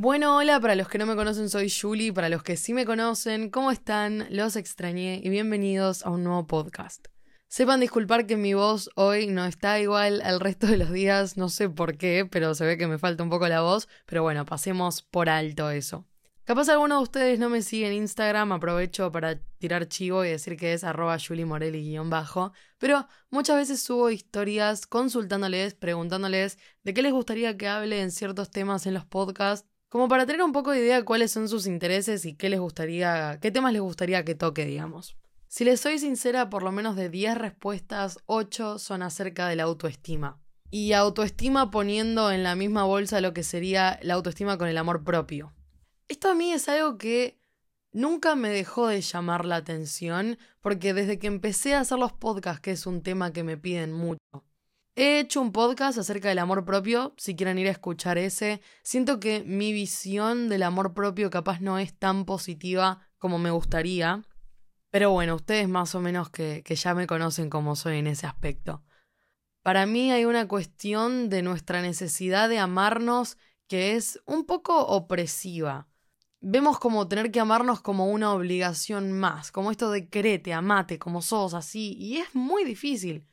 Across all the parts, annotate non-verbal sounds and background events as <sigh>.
Bueno, hola, para los que no me conocen soy Julie, para los que sí me conocen, ¿cómo están? Los extrañé y bienvenidos a un nuevo podcast. Sepan disculpar que mi voz hoy no está igual al resto de los días, no sé por qué, pero se ve que me falta un poco la voz, pero bueno, pasemos por alto eso. Capaz alguno de ustedes no me sigue en Instagram, aprovecho para tirar chivo y decir que es arroba bajo pero muchas veces subo historias consultándoles, preguntándoles de qué les gustaría que hable en ciertos temas en los podcasts, como para tener un poco de idea de cuáles son sus intereses y qué les gustaría, qué temas les gustaría que toque, digamos. Si les soy sincera, por lo menos de 10 respuestas, 8 son acerca de la autoestima. Y autoestima poniendo en la misma bolsa lo que sería la autoestima con el amor propio. Esto a mí es algo que nunca me dejó de llamar la atención, porque desde que empecé a hacer los podcasts, que es un tema que me piden mucho, he hecho un podcast acerca del amor propio, si quieren ir a escuchar ese. Siento que mi visión del amor propio capaz no es tan positiva como me gustaría. Pero bueno, ustedes más o menos que, que ya me conocen como soy en ese aspecto. Para mí hay una cuestión de nuestra necesidad de amarnos que es un poco opresiva vemos como tener que amarnos como una obligación más, como esto de querete, amate, como sos, así, y es muy difícil.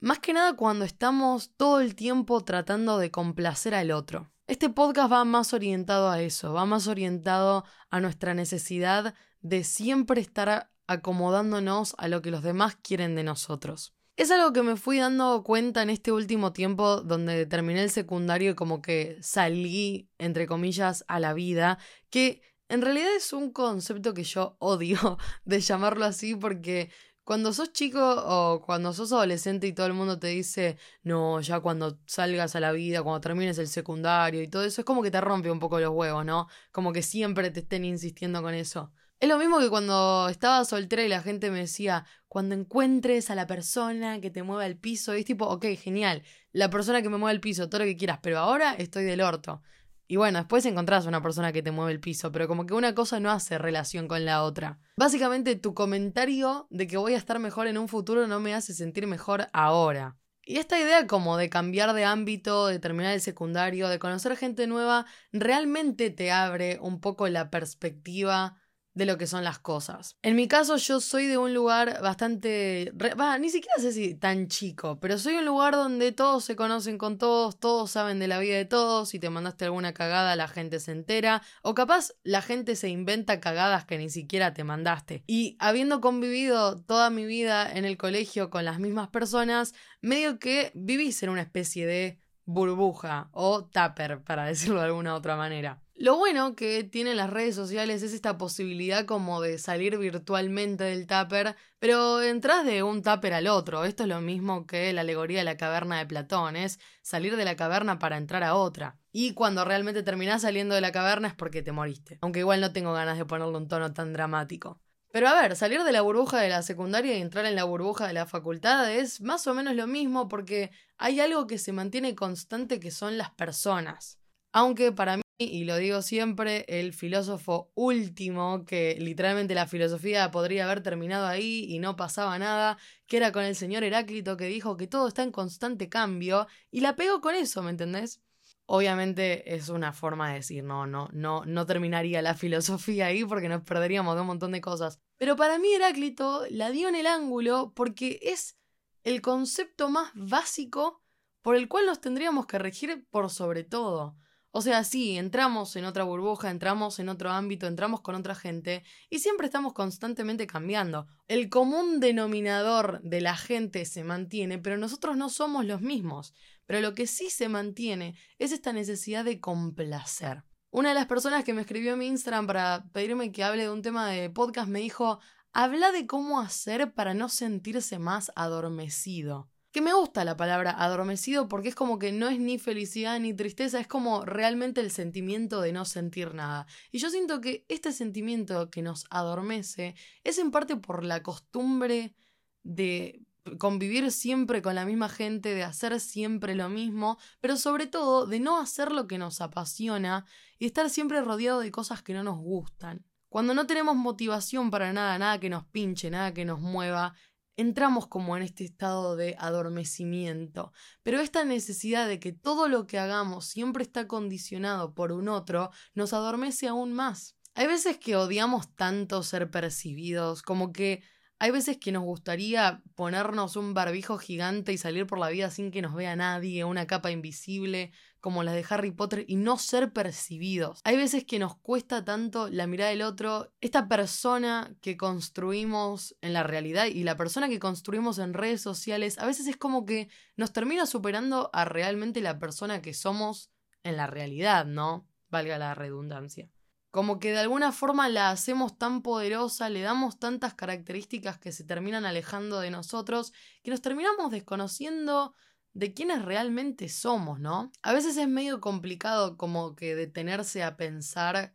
Más que nada cuando estamos todo el tiempo tratando de complacer al otro. Este podcast va más orientado a eso, va más orientado a nuestra necesidad de siempre estar acomodándonos a lo que los demás quieren de nosotros. Es algo que me fui dando cuenta en este último tiempo donde terminé el secundario y como que salí, entre comillas, a la vida, que en realidad es un concepto que yo odio <laughs> de llamarlo así porque cuando sos chico o cuando sos adolescente y todo el mundo te dice, no, ya cuando salgas a la vida, cuando termines el secundario y todo eso, es como que te rompe un poco los huevos, ¿no? Como que siempre te estén insistiendo con eso. Es lo mismo que cuando estaba soltera y la gente me decía, cuando encuentres a la persona que te mueva el piso, es tipo, ok, genial, la persona que me mueve el piso, todo lo que quieras, pero ahora estoy del orto. Y bueno, después encontrás una persona que te mueve el piso, pero como que una cosa no hace relación con la otra. Básicamente tu comentario de que voy a estar mejor en un futuro no me hace sentir mejor ahora. Y esta idea como de cambiar de ámbito, de terminar el secundario, de conocer gente nueva, realmente te abre un poco la perspectiva de lo que son las cosas. En mi caso yo soy de un lugar bastante... ni siquiera sé si tan chico, pero soy un lugar donde todos se conocen con todos, todos saben de la vida de todos, si te mandaste alguna cagada la gente se entera, o capaz la gente se inventa cagadas que ni siquiera te mandaste. Y habiendo convivido toda mi vida en el colegio con las mismas personas, medio que vivís en una especie de burbuja o tupper, para decirlo de alguna otra manera. Lo bueno que tienen las redes sociales es esta posibilidad como de salir virtualmente del tupper, pero entras de un tupper al otro. Esto es lo mismo que la alegoría de la caverna de Platón, es salir de la caverna para entrar a otra. Y cuando realmente terminás saliendo de la caverna es porque te moriste. Aunque igual no tengo ganas de ponerle un tono tan dramático. Pero a ver, salir de la burbuja de la secundaria y entrar en la burbuja de la facultad es más o menos lo mismo porque hay algo que se mantiene constante que son las personas. Aunque para mí y lo digo siempre, el filósofo último, que literalmente la filosofía podría haber terminado ahí y no pasaba nada, que era con el señor Heráclito que dijo que todo está en constante cambio, y la pego con eso, ¿me entendés? Obviamente es una forma de decir, no, no, no, no terminaría la <laughs> filosofía ahí porque nos perderíamos de un montón de cosas. Pero para mí Heráclito la dio en el ángulo porque es el concepto más básico por el cual nos tendríamos que regir por sobre todo. O sea, sí, entramos en otra burbuja, entramos en otro ámbito, entramos con otra gente y siempre estamos constantemente cambiando. El común denominador de la gente se mantiene, pero nosotros no somos los mismos. Pero lo que sí se mantiene es esta necesidad de complacer. Una de las personas que me escribió en mi Instagram para pedirme que hable de un tema de podcast me dijo, habla de cómo hacer para no sentirse más adormecido que me gusta la palabra adormecido porque es como que no es ni felicidad ni tristeza, es como realmente el sentimiento de no sentir nada. Y yo siento que este sentimiento que nos adormece es en parte por la costumbre de convivir siempre con la misma gente, de hacer siempre lo mismo, pero sobre todo de no hacer lo que nos apasiona y estar siempre rodeado de cosas que no nos gustan. Cuando no tenemos motivación para nada, nada que nos pinche, nada que nos mueva, entramos como en este estado de adormecimiento. Pero esta necesidad de que todo lo que hagamos siempre está condicionado por un otro nos adormece aún más. Hay veces que odiamos tanto ser percibidos, como que hay veces que nos gustaría ponernos un barbijo gigante y salir por la vida sin que nos vea nadie, una capa invisible como la de Harry Potter y no ser percibidos. Hay veces que nos cuesta tanto la mirada del otro, esta persona que construimos en la realidad y la persona que construimos en redes sociales, a veces es como que nos termina superando a realmente la persona que somos en la realidad, ¿no? Valga la redundancia. Como que de alguna forma la hacemos tan poderosa, le damos tantas características que se terminan alejando de nosotros, que nos terminamos desconociendo de quiénes realmente somos, ¿no? A veces es medio complicado como que detenerse a pensar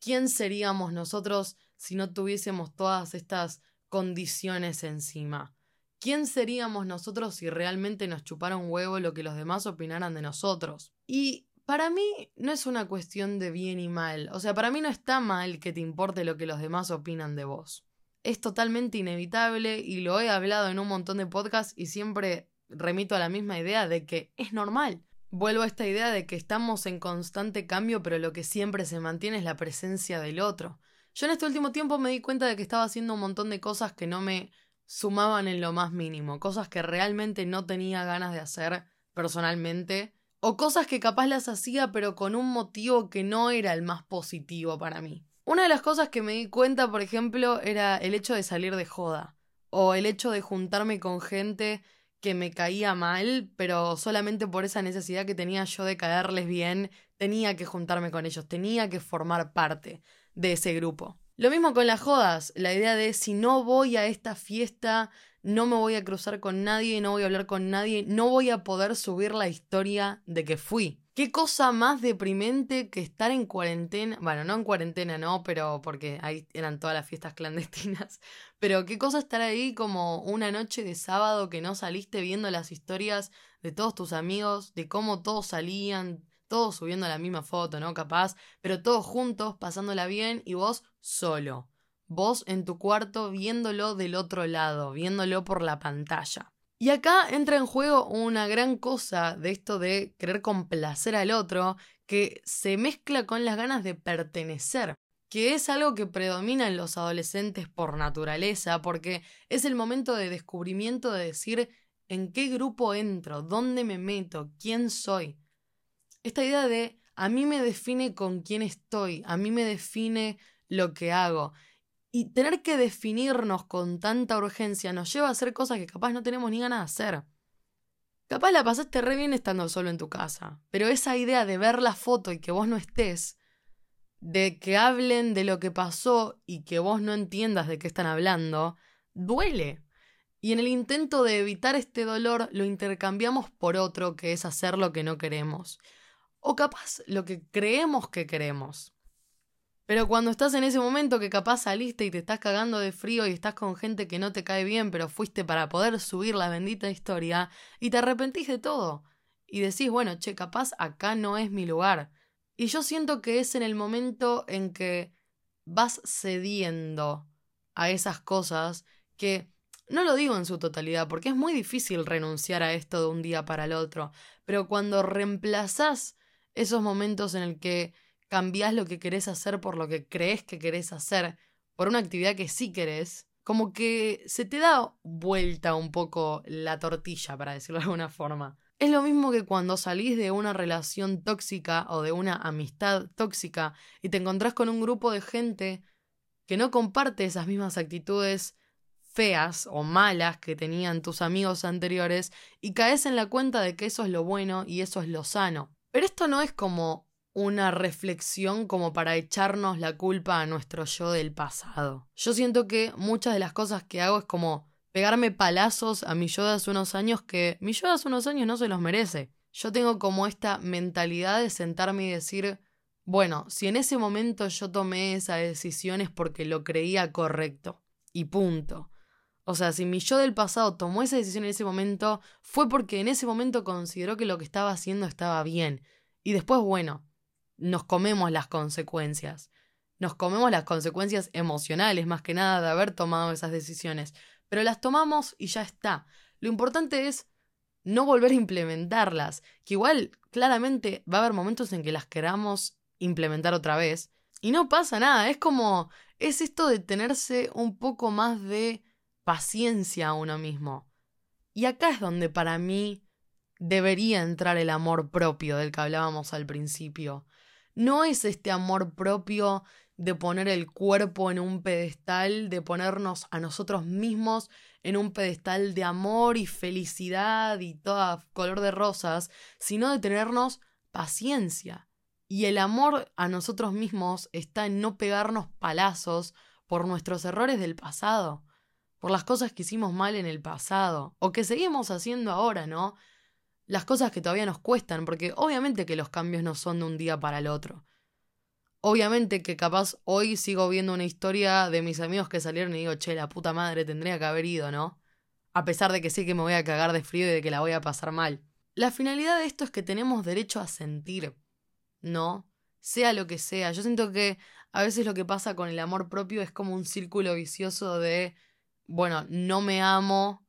quién seríamos nosotros si no tuviésemos todas estas condiciones encima. ¿Quién seríamos nosotros si realmente nos chupara un huevo lo que los demás opinaran de nosotros? Y para mí no es una cuestión de bien y mal. O sea, para mí no está mal que te importe lo que los demás opinan de vos. Es totalmente inevitable y lo he hablado en un montón de podcasts y siempre remito a la misma idea de que es normal. Vuelvo a esta idea de que estamos en constante cambio, pero lo que siempre se mantiene es la presencia del otro. Yo en este último tiempo me di cuenta de que estaba haciendo un montón de cosas que no me sumaban en lo más mínimo, cosas que realmente no tenía ganas de hacer personalmente o cosas que capaz las hacía pero con un motivo que no era el más positivo para mí. Una de las cosas que me di cuenta, por ejemplo, era el hecho de salir de joda, o el hecho de juntarme con gente que me caía mal, pero solamente por esa necesidad que tenía yo de caerles bien, tenía que juntarme con ellos, tenía que formar parte de ese grupo. Lo mismo con las jodas, la idea de si no voy a esta fiesta, no me voy a cruzar con nadie, no voy a hablar con nadie, no voy a poder subir la historia de que fui. Qué cosa más deprimente que estar en cuarentena, bueno, no en cuarentena, no, pero porque ahí eran todas las fiestas <laughs> clandestinas, pero qué cosa estar ahí como una noche de sábado que no saliste viendo las historias de todos tus amigos, de cómo todos salían, todos subiendo la misma foto, ¿no? Capaz, pero todos juntos, pasándola bien y vos solo vos en tu cuarto viéndolo del otro lado, viéndolo por la pantalla. Y acá entra en juego una gran cosa de esto de querer complacer al otro, que se mezcla con las ganas de pertenecer, que es algo que predomina en los adolescentes por naturaleza, porque es el momento de descubrimiento de decir en qué grupo entro, dónde me meto, quién soy. Esta idea de a mí me define con quién estoy, a mí me define lo que hago. Y tener que definirnos con tanta urgencia nos lleva a hacer cosas que capaz no tenemos ni ganas de hacer. Capaz la pasaste re bien estando solo en tu casa, pero esa idea de ver la foto y que vos no estés, de que hablen de lo que pasó y que vos no entiendas de qué están hablando, duele. Y en el intento de evitar este dolor lo intercambiamos por otro que es hacer lo que no queremos. O capaz lo que creemos que queremos. Pero cuando estás en ese momento que capaz saliste y te estás cagando de frío y estás con gente que no te cae bien, pero fuiste para poder subir la bendita historia y te arrepentís de todo. Y decís, bueno, che, capaz acá no es mi lugar. Y yo siento que es en el momento en que vas cediendo a esas cosas que no lo digo en su totalidad, porque es muy difícil renunciar a esto de un día para el otro, pero cuando reemplazás esos momentos en el que cambiás lo que querés hacer por lo que crees que querés hacer, por una actividad que sí querés, como que se te da vuelta un poco la tortilla, para decirlo de alguna forma. Es lo mismo que cuando salís de una relación tóxica o de una amistad tóxica y te encontrás con un grupo de gente que no comparte esas mismas actitudes feas o malas que tenían tus amigos anteriores y caes en la cuenta de que eso es lo bueno y eso es lo sano. Pero esto no es como una reflexión como para echarnos la culpa a nuestro yo del pasado. Yo siento que muchas de las cosas que hago es como pegarme palazos a mi yo de hace unos años que mi yo de hace unos años no se los merece. Yo tengo como esta mentalidad de sentarme y decir, bueno, si en ese momento yo tomé esa decisión es porque lo creía correcto. Y punto. O sea, si mi yo del pasado tomó esa decisión en ese momento, fue porque en ese momento consideró que lo que estaba haciendo estaba bien. Y después, bueno, nos comemos las consecuencias. Nos comemos las consecuencias emocionales, más que nada, de haber tomado esas decisiones. pero las tomamos y ya está. Lo importante es no volver a implementarlas, que igual claramente va a haber momentos en que las queramos implementar otra vez y no pasa nada, es como es esto de tenerse un poco más de paciencia a uno mismo. Y acá es donde para mí debería entrar el amor propio del que hablábamos al principio. No es este amor propio de poner el cuerpo en un pedestal, de ponernos a nosotros mismos en un pedestal de amor y felicidad y toda color de rosas, sino de tenernos paciencia. Y el amor a nosotros mismos está en no pegarnos palazos por nuestros errores del pasado, por las cosas que hicimos mal en el pasado, o que seguimos haciendo ahora, ¿no? Las cosas que todavía nos cuestan, porque obviamente que los cambios no son de un día para el otro. Obviamente que capaz hoy sigo viendo una historia de mis amigos que salieron y digo, che, la puta madre tendría que haber ido, ¿no? A pesar de que sí que me voy a cagar de frío y de que la voy a pasar mal. La finalidad de esto es que tenemos derecho a sentir, ¿no? Sea lo que sea. Yo siento que a veces lo que pasa con el amor propio es como un círculo vicioso de, bueno, no me amo,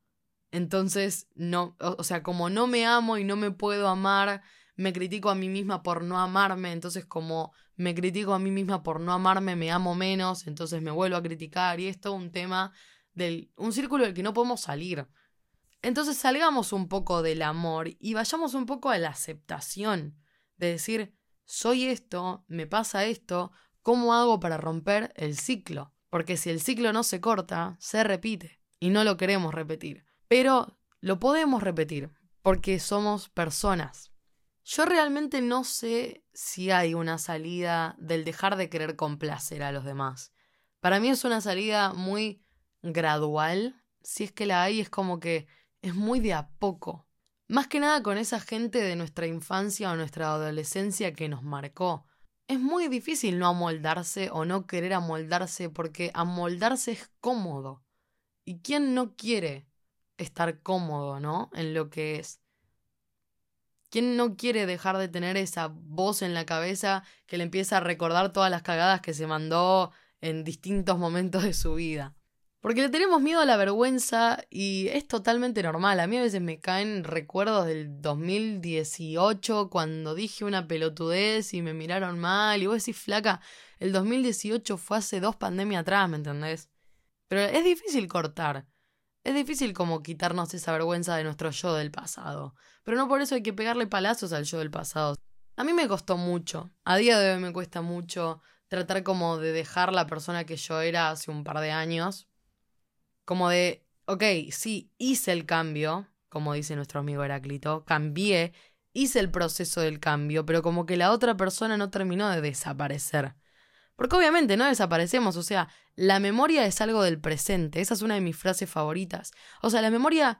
entonces no, o sea, como no me amo y no me puedo amar, me critico a mí misma por no amarme, entonces como me critico a mí misma por no amarme, me amo menos, entonces me vuelvo a criticar y esto es un tema del un círculo del que no podemos salir. Entonces salgamos un poco del amor y vayamos un poco a la aceptación, de decir, soy esto, me pasa esto, ¿cómo hago para romper el ciclo? Porque si el ciclo no se corta, se repite y no lo queremos repetir. Pero lo podemos repetir porque somos personas. Yo realmente no sé si hay una salida del dejar de querer complacer a los demás. Para mí es una salida muy gradual. Si es que la hay, es como que es muy de a poco. Más que nada con esa gente de nuestra infancia o nuestra adolescencia que nos marcó. Es muy difícil no amoldarse o no querer amoldarse porque amoldarse es cómodo. ¿Y quién no quiere estar cómodo, no? En lo que es. ¿Quién no quiere dejar de tener esa voz en la cabeza que le empieza a recordar todas las cagadas que se mandó en distintos momentos de su vida? Porque le tenemos miedo a la vergüenza y es totalmente normal. A mí a veces me caen recuerdos del 2018 cuando dije una pelotudez y me miraron mal y vos decís, flaca, el 2018 fue hace dos pandemias atrás, ¿me entendés? Pero es difícil cortar. Es difícil como quitarnos esa vergüenza de nuestro yo del pasado, pero no por eso hay que pegarle palazos al yo del pasado. A mí me costó mucho, a día de hoy me cuesta mucho tratar como de dejar la persona que yo era hace un par de años, como de, ok, sí, hice el cambio, como dice nuestro amigo Heráclito, cambié, hice el proceso del cambio, pero como que la otra persona no terminó de desaparecer. Porque obviamente no desaparecemos, o sea, la memoria es algo del presente, esa es una de mis frases favoritas. O sea, la memoria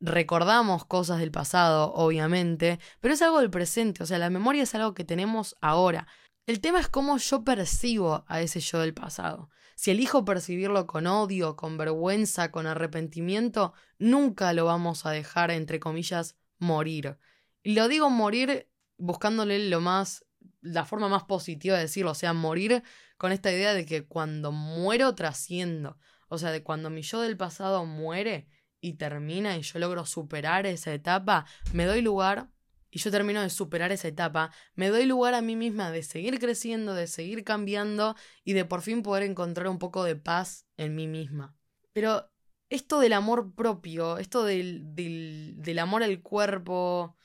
recordamos cosas del pasado, obviamente, pero es algo del presente, o sea, la memoria es algo que tenemos ahora. El tema es cómo yo percibo a ese yo del pasado. Si elijo percibirlo con odio, con vergüenza, con arrepentimiento, nunca lo vamos a dejar, entre comillas, morir. Y lo digo morir buscándole lo más la forma más positiva de decirlo, o sea, morir con esta idea de que cuando muero trasciendo, o sea, de cuando mi yo del pasado muere y termina y yo logro superar esa etapa, me doy lugar y yo termino de superar esa etapa, me doy lugar a mí misma de seguir creciendo, de seguir cambiando y de por fin poder encontrar un poco de paz en mí misma. Pero esto del amor propio, esto del, del, del amor al cuerpo,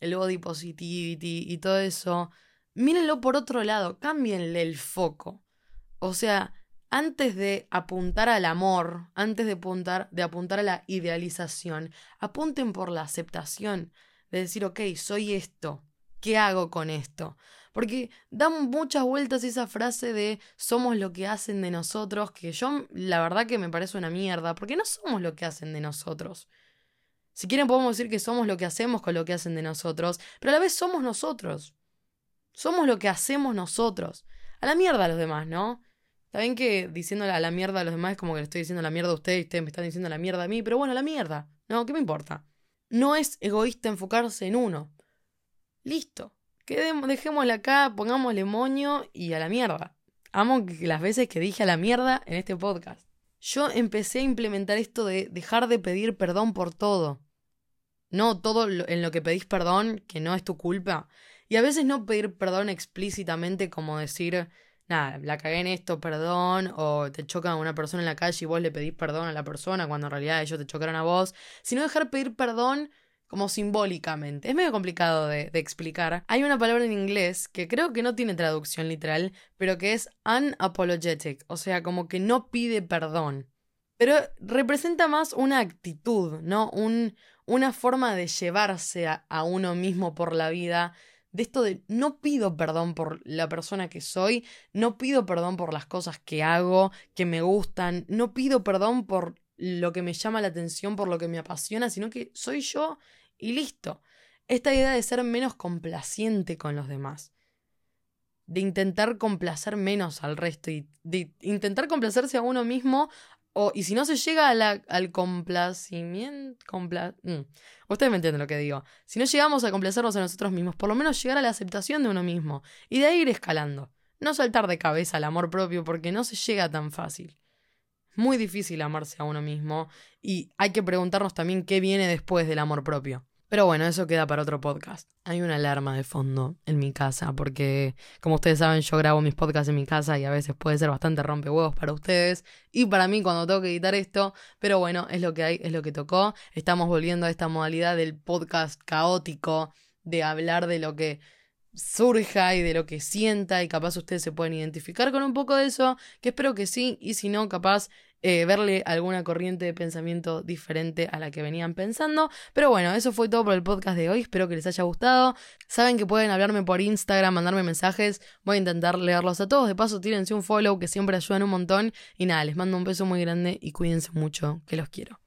el body positivity y todo eso, mírenlo por otro lado, cámbienle el foco. O sea, antes de apuntar al amor, antes de apuntar, de apuntar a la idealización, apunten por la aceptación, de decir, ok, soy esto, ¿qué hago con esto? Porque dan muchas vueltas esa frase de somos lo que hacen de nosotros, que yo la verdad que me parece una mierda, porque no somos lo que hacen de nosotros. Si quieren podemos decir que somos lo que hacemos con lo que hacen de nosotros, pero a la vez somos nosotros. Somos lo que hacemos nosotros. A la mierda a los demás, ¿no? Está bien que diciéndole a la mierda a los demás es como que le estoy diciendo la mierda a ustedes y ustedes me están diciendo la mierda a mí, pero bueno, a la mierda. No, ¿qué me importa? No es egoísta enfocarse en uno. Listo. Quedemos, dejémosle acá, pongámosle moño y a la mierda. Amo las veces que dije a la mierda en este podcast. yo empecé a implementar esto de dejar de pedir perdón por todo. No todo en lo que pedís perdón, que no es tu culpa. Y a veces no pedir perdón explícitamente como decir, nada, la cagué en esto, perdón, o te choca una persona en la calle y vos le pedís perdón a la persona cuando en realidad ellos te chocaron a vos, sino dejar pedir perdón como simbólicamente. Es medio complicado de, explicar. Hay una palabra en inglés que creo que no tiene traducción literal, pero que es unapologetic, o sea, como que no pide perdón. Pero representa más una actitud, ¿no? Un, una forma de llevarse a uno mismo por la vida de esto de no pido perdón por la persona que soy, no pido perdón por las cosas que hago, que me gustan, no pido perdón por lo que me llama la atención, por lo que me apasiona, sino que soy yo y listo. Esta idea de ser menos complaciente con los demás, de intentar complacer menos al resto y de intentar complacerse a uno mismo o, y si no se llega al complacimiento. Mm, ustedes me entienden lo que digo. Si no llegamos a complacernos a nosotros mismos, por lo menos llegar a la aceptación de uno mismo. Y de ahí ir escalando. No saltar de cabeza al amor propio porque no se llega tan fácil. Muy difícil amarse a uno mismo. Y hay que preguntarnos también qué viene después del amor propio. Pero bueno, eso queda para otro podcast. Hay una alarma de fondo en mi casa porque, como ustedes saben, yo grabo mis podcasts en mi casa y a veces puede ser bastante rompehuevos para ustedes y para mí cuando tengo que editar esto. Pero bueno, es lo que hay, es lo que tocó. Estamos volviendo a esta modalidad del podcast caótico, de hablar de lo que surja y de lo que sienta y capaz ustedes se pueden identificar con un poco de eso, que espero que sí, y si no, capaz eh, verle alguna corriente de pensamiento diferente a la que venían pensando. Pero bueno, eso fue todo por el podcast de hoy. Espero que les haya gustado. Saben que pueden hablarme por Instagram, mandarme mensajes. Voy a intentar leerlos a todos. De paso, tírense un follow que siempre ayudan un montón. Y nada, les mando un beso muy grande y cuídense mucho, que los quiero.